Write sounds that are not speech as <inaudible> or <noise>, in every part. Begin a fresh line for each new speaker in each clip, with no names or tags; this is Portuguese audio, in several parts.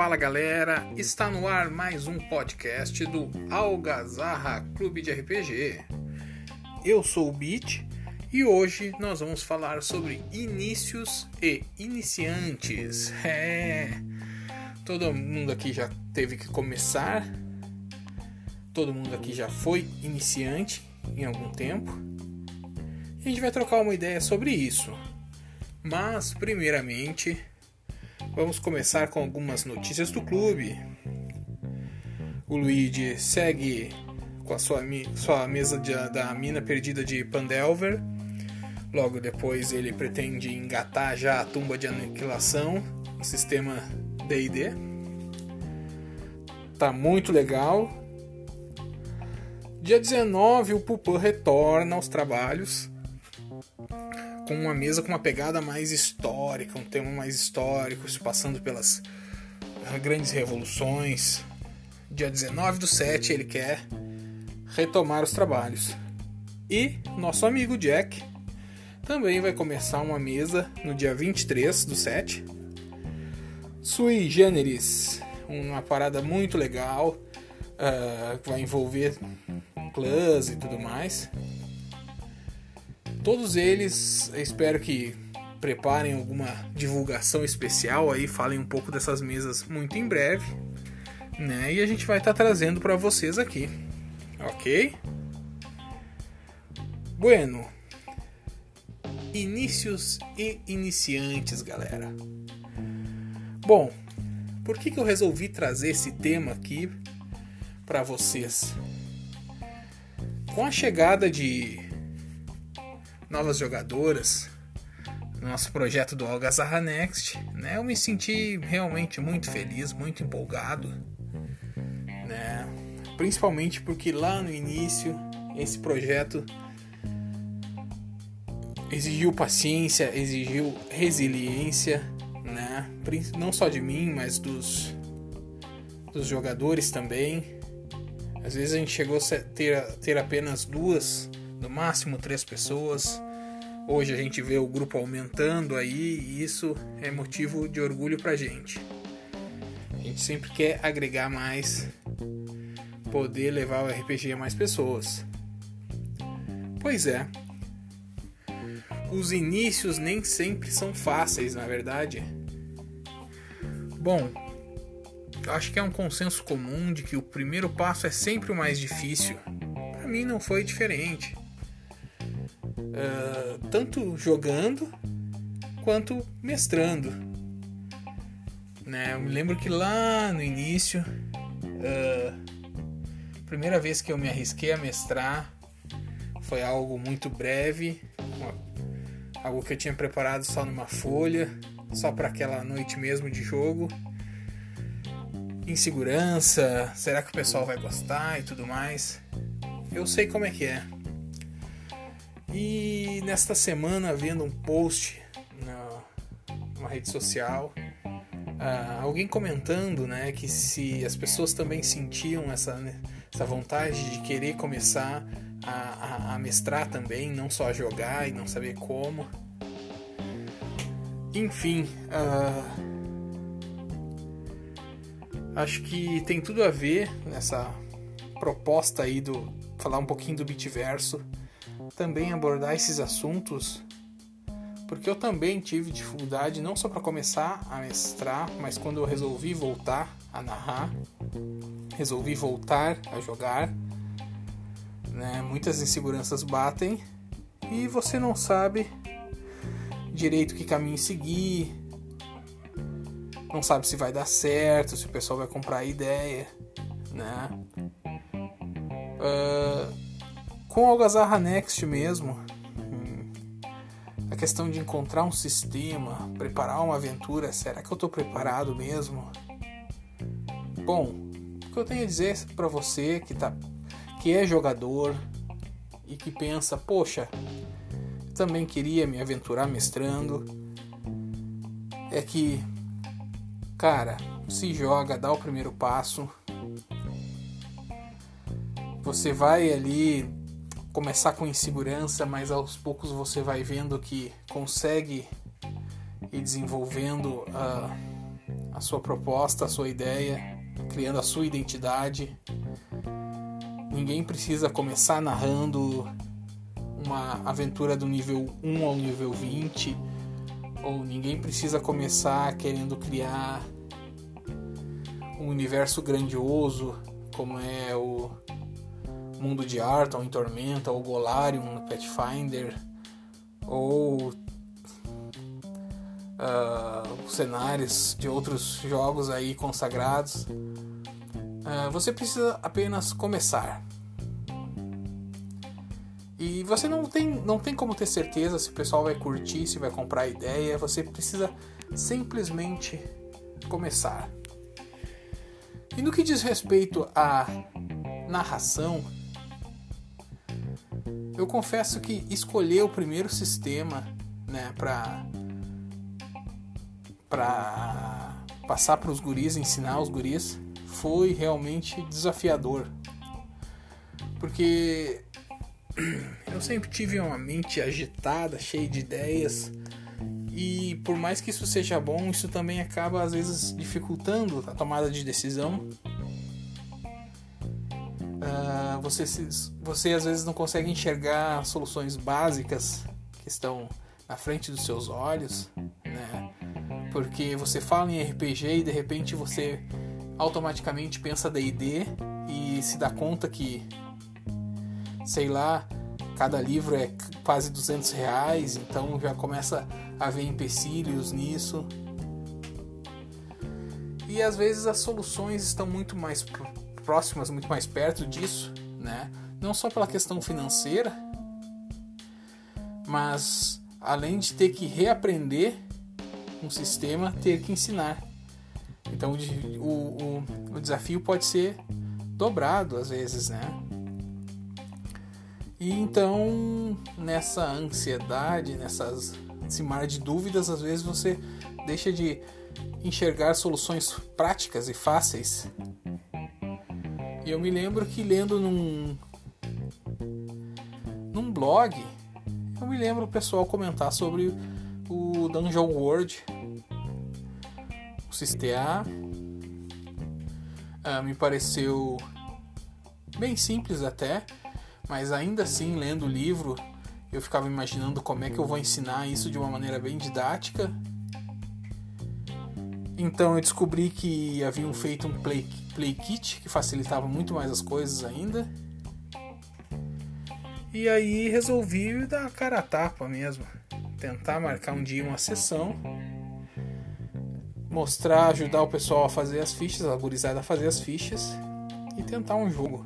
Fala galera, está no ar mais um podcast do Algazarra Clube de RPG. Eu sou o Beat e hoje nós vamos falar sobre inícios e iniciantes. É, todo mundo aqui já teve que começar, todo mundo aqui já foi iniciante em algum tempo. E a gente vai trocar uma ideia sobre isso. Mas, primeiramente, vamos começar com algumas notícias do clube. O Luigi segue com a sua, sua mesa de, da mina perdida de Pandelver. Logo depois ele pretende engatar já a tumba de aniquilação no sistema D&D. Tá muito legal. Dia 19 o Pupan retorna aos trabalhos com uma mesa com uma pegada mais histórica, um tema mais histórico, passando pelas grandes revoluções. Dia 19 do 7 ele quer retomar os trabalhos. E nosso amigo Jack também vai começar uma mesa no dia 23 do 7. Sui Generis, uma parada muito legal, uh, vai envolver clãs e tudo mais. Todos eles, espero que preparem alguma divulgação especial aí, falem um pouco dessas mesas muito em breve, né? E a gente vai estar tá trazendo para vocês aqui, ok? Bueno, inícios e iniciantes, galera. Bom, por que, que eu resolvi trazer esse tema aqui para vocês? Com a chegada de novas jogadoras no nosso projeto do Algazarra Next, né? Eu me senti realmente muito feliz, muito empolgado, né? Principalmente porque lá no início esse projeto exigiu paciência, exigiu resiliência, né? Não só de mim, mas dos dos jogadores também. Às vezes a gente chegou a ter, ter apenas duas no máximo três pessoas. Hoje a gente vê o grupo aumentando aí e isso é motivo de orgulho pra gente. A gente sempre quer agregar mais, poder levar o RPG a mais pessoas. Pois é. Os inícios nem sempre são fáceis, na verdade. Bom, acho que é um consenso comum de que o primeiro passo é sempre o mais difícil. Para mim não foi diferente. Uh, tanto jogando quanto mestrando. Né? Eu me lembro que lá no início, uh, primeira vez que eu me arrisquei a mestrar foi algo muito breve, algo que eu tinha preparado só numa folha, só para aquela noite mesmo de jogo. Insegurança, será que o pessoal vai gostar e tudo mais. Eu sei como é que é. E nesta semana, vendo um post na, numa rede social, uh, alguém comentando né, que se as pessoas também sentiam essa, né, essa vontade de querer começar a, a, a, mestrar também, não só a jogar e não saber como. Enfim, uh, acho que tem tudo a ver nessa proposta aí do falar um pouquinho do Bitverso também abordar esses assuntos, porque eu também tive dificuldade não só para começar a mestrar, mas quando eu resolvi voltar a narrar, resolvi voltar a jogar, né? Muitas inseguranças batem e você não sabe direito que caminho seguir, não sabe se vai dar certo, se o pessoal vai comprar a ideia, né? Uh, com Algazarra Next mesmo, a questão de encontrar um sistema, preparar uma aventura, será que eu estou preparado mesmo? Bom, o que eu tenho a dizer para você que, tá, que é jogador e que pensa, poxa, também queria me aventurar mestrando, é que, cara, se joga, dá o primeiro passo, você vai ali começar com insegurança, mas aos poucos você vai vendo que consegue ir desenvolvendo uh, a sua proposta, a sua ideia, criando a sua identidade. Ninguém precisa começar narrando uma aventura do nível 1 ao nível 20, ou ninguém precisa começar querendo criar um universo grandioso como é o Mundo de Arton em Tormenta, ou Golarion no Pathfinder, ou uh, cenários de outros jogos aí consagrados. Uh, você precisa apenas começar. E você não tem, não tem como ter certeza se o pessoal vai curtir, se vai comprar a ideia. Você precisa simplesmente começar. E no que diz respeito à narração, eu confesso que escolher o primeiro sistema, né, para para passar para os guris, ensinar os guris, foi realmente desafiador. Porque <clears throat> eu sempre tive uma mente agitada, cheia de ideias, e por mais que isso seja bom, isso também acaba às vezes dificultando a tomada de decisão. Uh, você, você às vezes não consegue enxergar soluções básicas que estão na frente dos seus olhos, né? Porque você fala em RPG e de repente você automaticamente pensa D&D e se dá conta que, sei lá, cada livro é quase 200 reais, então já começa a haver empecilhos nisso. E às vezes as soluções estão muito mais próximas, muito mais perto disso, né? Não só pela questão financeira, mas além de ter que reaprender um sistema, ter que ensinar. Então o, o, o desafio pode ser dobrado às vezes, né? E então nessa ansiedade, nessas esse mar de dúvidas, às vezes você deixa de enxergar soluções práticas e fáceis. Eu me lembro que lendo num num blog, eu me lembro o pessoal comentar sobre o Dungeon World, o CTA. Ah, me pareceu bem simples até, mas ainda assim, lendo o livro, eu ficava imaginando como é que eu vou ensinar isso de uma maneira bem didática. Então eu descobri que haviam feito um play, play kit que facilitava muito mais as coisas ainda. E aí resolvi dar a cara a tapa mesmo. Tentar marcar um dia uma sessão. Mostrar, ajudar o pessoal a fazer as fichas, a gurizada a fazer as fichas. E tentar um jogo.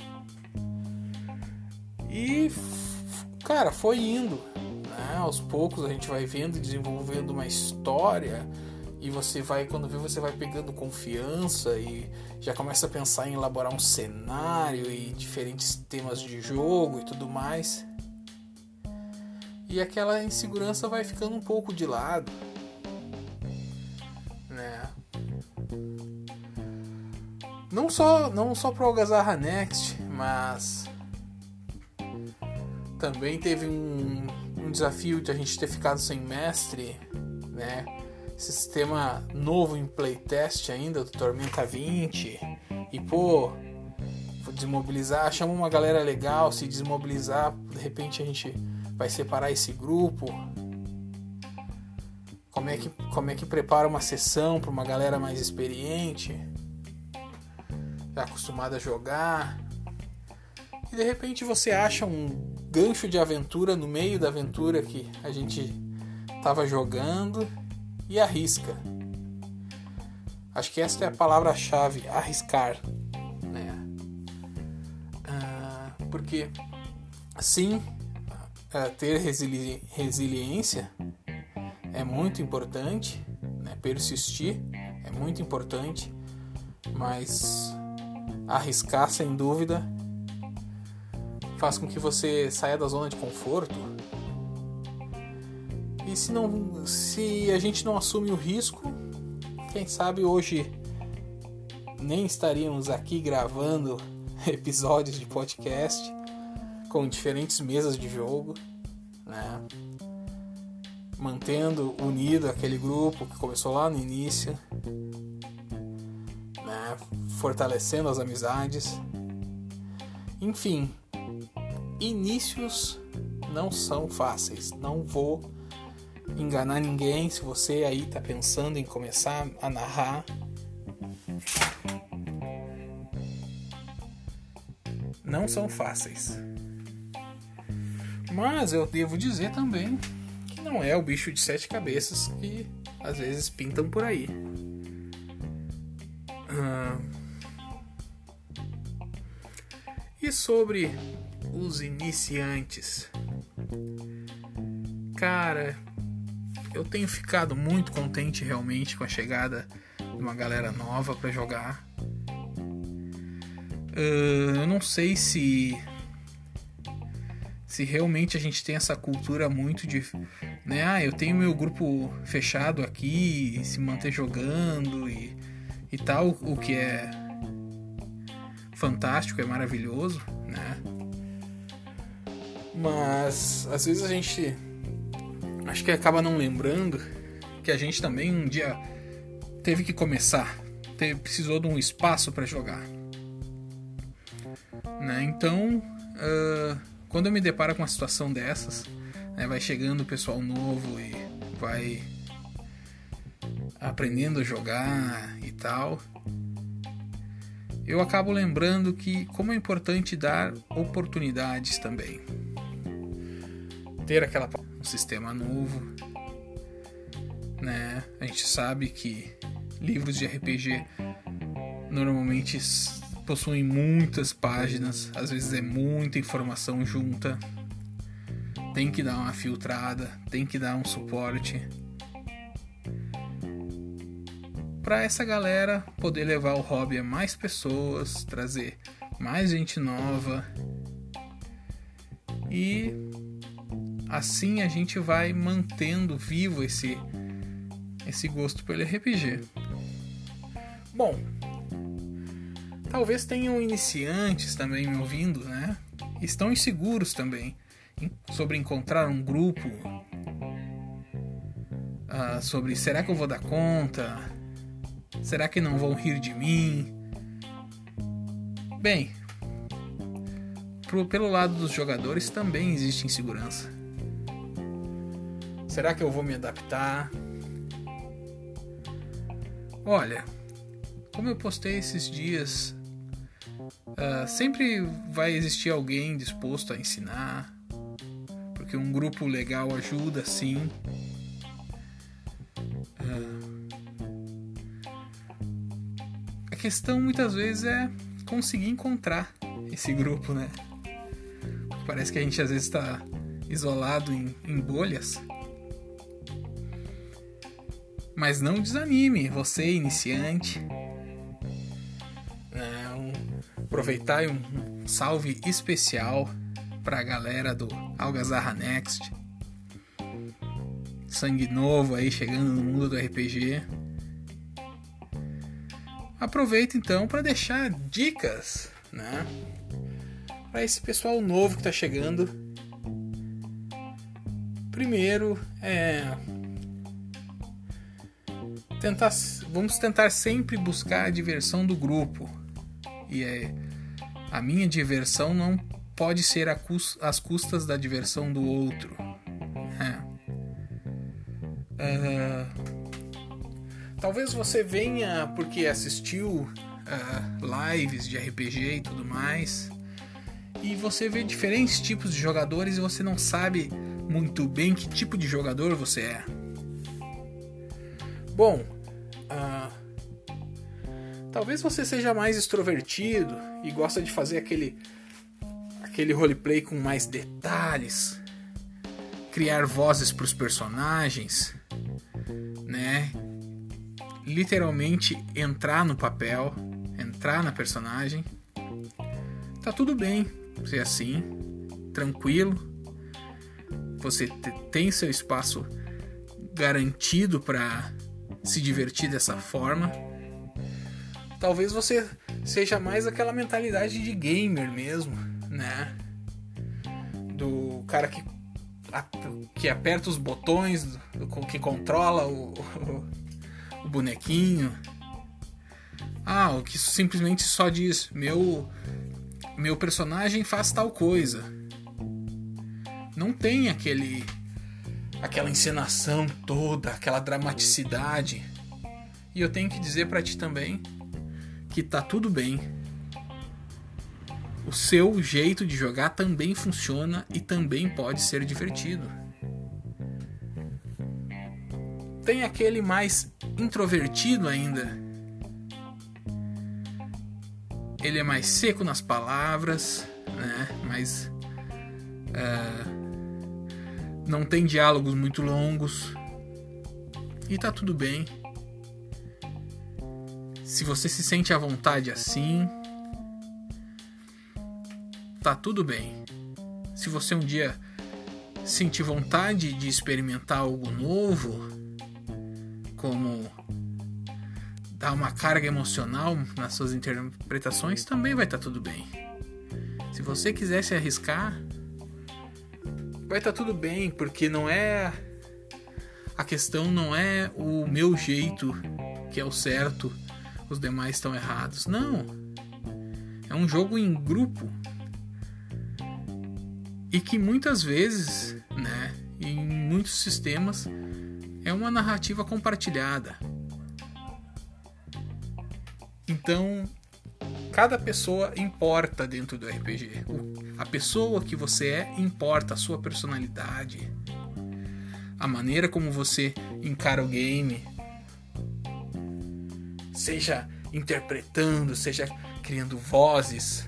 E cara, foi indo. Né? Aos poucos a gente vai vendo desenvolvendo uma história. E você vai, quando vê, você vai pegando confiança e já começa a pensar em elaborar um cenário e diferentes temas de jogo e tudo mais. E aquela insegurança vai ficando um pouco de lado. Né? Não só, não só para o Algazarra Next, mas também teve um, um desafio de a gente ter ficado sem mestre, né? Sistema novo em playtest ainda do Tormenta 20. E pô, desmobilizar, chama uma galera legal, se desmobilizar, de repente a gente vai separar esse grupo. Como é que, como é que prepara uma sessão para uma galera mais experiente, já acostumada a jogar. E de repente você acha um gancho de aventura no meio da aventura que a gente estava jogando e arrisca. Acho que essa é a palavra-chave, arriscar. Né? Ah, porque, sim, ah, ter resili resiliência é muito importante, né? persistir é muito importante, mas arriscar sem dúvida faz com que você saia da zona de conforto. E se não, se a gente não assume o risco, quem sabe hoje nem estaríamos aqui gravando <laughs> episódios de podcast com diferentes mesas de jogo, né? Mantendo unido aquele grupo que começou lá no início. né? Fortalecendo as amizades. Enfim, inícios não são fáceis. Não vou enganar ninguém. Se você aí tá pensando em começar a narrar, não são fáceis. Mas eu devo dizer também que não é o bicho de sete cabeças que às vezes pintam por aí. Ah, e sobre os iniciantes? Cara, eu tenho ficado muito contente realmente com a chegada de uma galera nova para jogar. Uh, eu não sei se se realmente a gente tem essa cultura muito de, né, ah, eu tenho meu grupo fechado aqui, se manter jogando e, e tal, o que é fantástico, é maravilhoso, né? Mas às vezes a gente acho que acaba não lembrando que a gente também um dia teve que começar, teve, precisou de um espaço para jogar. Né? Então, uh, quando eu me deparo com uma situação dessas, né, vai chegando o pessoal novo e vai aprendendo a jogar e tal, eu acabo lembrando que como é importante dar oportunidades também. Ter aquela um sistema novo, né? A gente sabe que livros de RPG normalmente possuem muitas páginas, às vezes é muita informação junta. Tem que dar uma filtrada, tem que dar um suporte para essa galera poder levar o hobby a mais pessoas, trazer mais gente nova e assim a gente vai mantendo vivo esse esse gosto pelo RPG. Bom, talvez tenham iniciantes também me ouvindo, né? Estão inseguros também sobre encontrar um grupo, uh, sobre será que eu vou dar conta? Será que não vão rir de mim? Bem, pro, pelo lado dos jogadores também existe insegurança. Será que eu vou me adaptar? Olha, como eu postei esses dias Uh, sempre vai existir alguém disposto a ensinar, porque um grupo legal ajuda sim. Uh, a questão muitas vezes é conseguir encontrar esse grupo, né? Parece que a gente às vezes está isolado em, em bolhas. Mas não desanime, você iniciante aproveitar um salve especial para a galera do Algazarra Next. Sangue novo aí chegando no mundo do RPG. Aproveita então para deixar dicas, né? Para esse pessoal novo que está chegando. Primeiro é tentar vamos tentar sempre buscar a diversão do grupo. E é a minha diversão não pode ser às custas da diversão do outro. É. Uh, talvez você venha porque assistiu uh, lives de RPG e tudo mais, e você vê diferentes tipos de jogadores e você não sabe muito bem que tipo de jogador você é. Bom, Talvez você seja mais extrovertido e gosta de fazer aquele aquele roleplay com mais detalhes, criar vozes para os personagens, né? Literalmente entrar no papel, entrar na personagem. Tá tudo bem ser assim, tranquilo. Você tem seu espaço garantido para se divertir dessa forma talvez você seja mais aquela mentalidade de gamer mesmo, né? Do cara que, que aperta os botões, que controla o, o, o bonequinho. Ah, o que simplesmente só diz meu meu personagem faz tal coisa. Não tem aquele aquela encenação toda, aquela dramaticidade. E eu tenho que dizer para ti também que tá tudo bem. O seu jeito de jogar também funciona e também pode ser divertido. Tem aquele mais introvertido ainda. Ele é mais seco nas palavras, né? Mais uh, não tem diálogos muito longos e tá tudo bem. Se você se sente à vontade assim, tá tudo bem. Se você um dia sentir vontade de experimentar algo novo, como dar uma carga emocional nas suas interpretações, também vai estar tá tudo bem. Se você quiser se arriscar, vai estar tá tudo bem, porque não é a questão não é o meu jeito que é o certo, os demais estão errados. Não. É um jogo em grupo. E que muitas vezes, né, em muitos sistemas é uma narrativa compartilhada. Então, cada pessoa importa dentro do RPG. A pessoa que você é importa, a sua personalidade, a maneira como você encara o game, seja interpretando, seja criando vozes,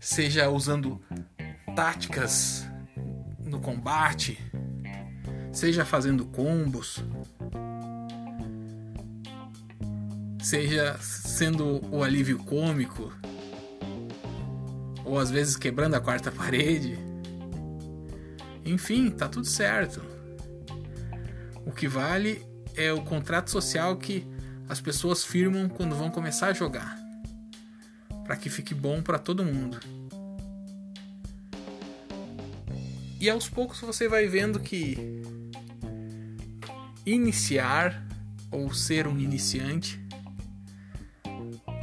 seja usando táticas no combate seja fazendo combos, seja sendo o alívio cômico, ou às vezes quebrando a quarta <laughs> parede. Enfim, tá tudo certo. O que vale é o contrato social que as pessoas firmam quando vão começar a jogar, para que fique bom para todo mundo. E aos poucos você vai vendo que iniciar ou ser um iniciante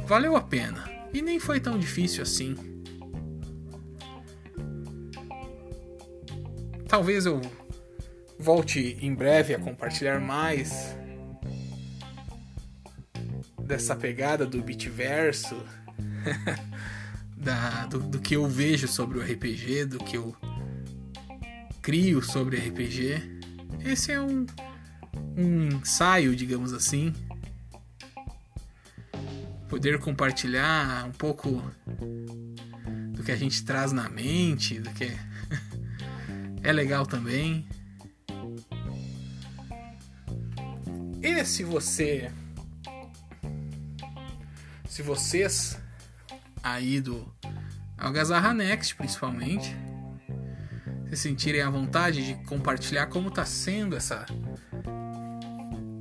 valeu a pena e nem foi tão difícil assim. Talvez eu volte em breve a compartilhar mais dessa pegada do Bitverso, <laughs> do, do que eu vejo sobre o RPG, do que eu crio sobre RPG. Esse é um um ensaio, digamos assim. Poder compartilhar um pouco do que a gente traz na mente, do que <laughs> é legal também. E se você se vocês aí do Algazarra Next principalmente se sentirem à vontade de compartilhar como está sendo essa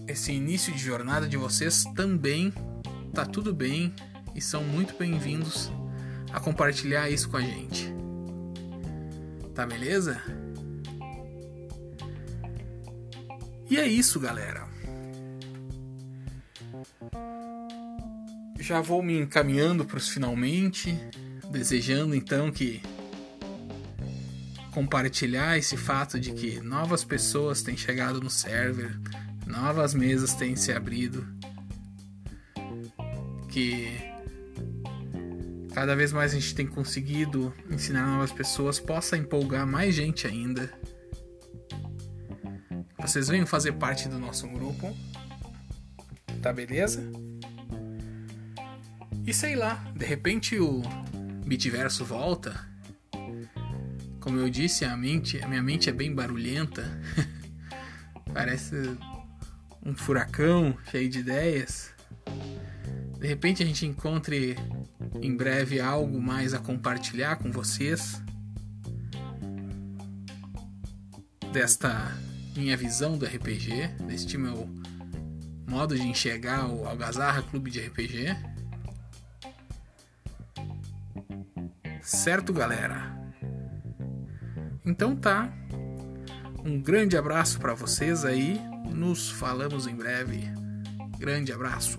esse início de jornada de vocês também tá tudo bem e são muito bem-vindos a compartilhar isso com a gente. Tá beleza? E é isso, galera. Já vou me encaminhando para os finalmente, desejando então que compartilhar esse fato de que novas pessoas têm chegado no server, novas mesas têm se abrido, que cada vez mais a gente tem conseguido ensinar novas pessoas, possa empolgar mais gente ainda. Vocês venham fazer parte do nosso grupo, tá beleza? E sei lá, de repente o Bitverso volta. Como eu disse, a mente, a minha mente é bem barulhenta. <laughs> Parece um furacão cheio de ideias. De repente a gente encontre em breve algo mais a compartilhar com vocês desta minha visão do RPG, deste meu modo de enxergar o Algazarra Clube de RPG. Certo, galera? Então tá. Um grande abraço para vocês aí nos falamos em breve. Grande abraço.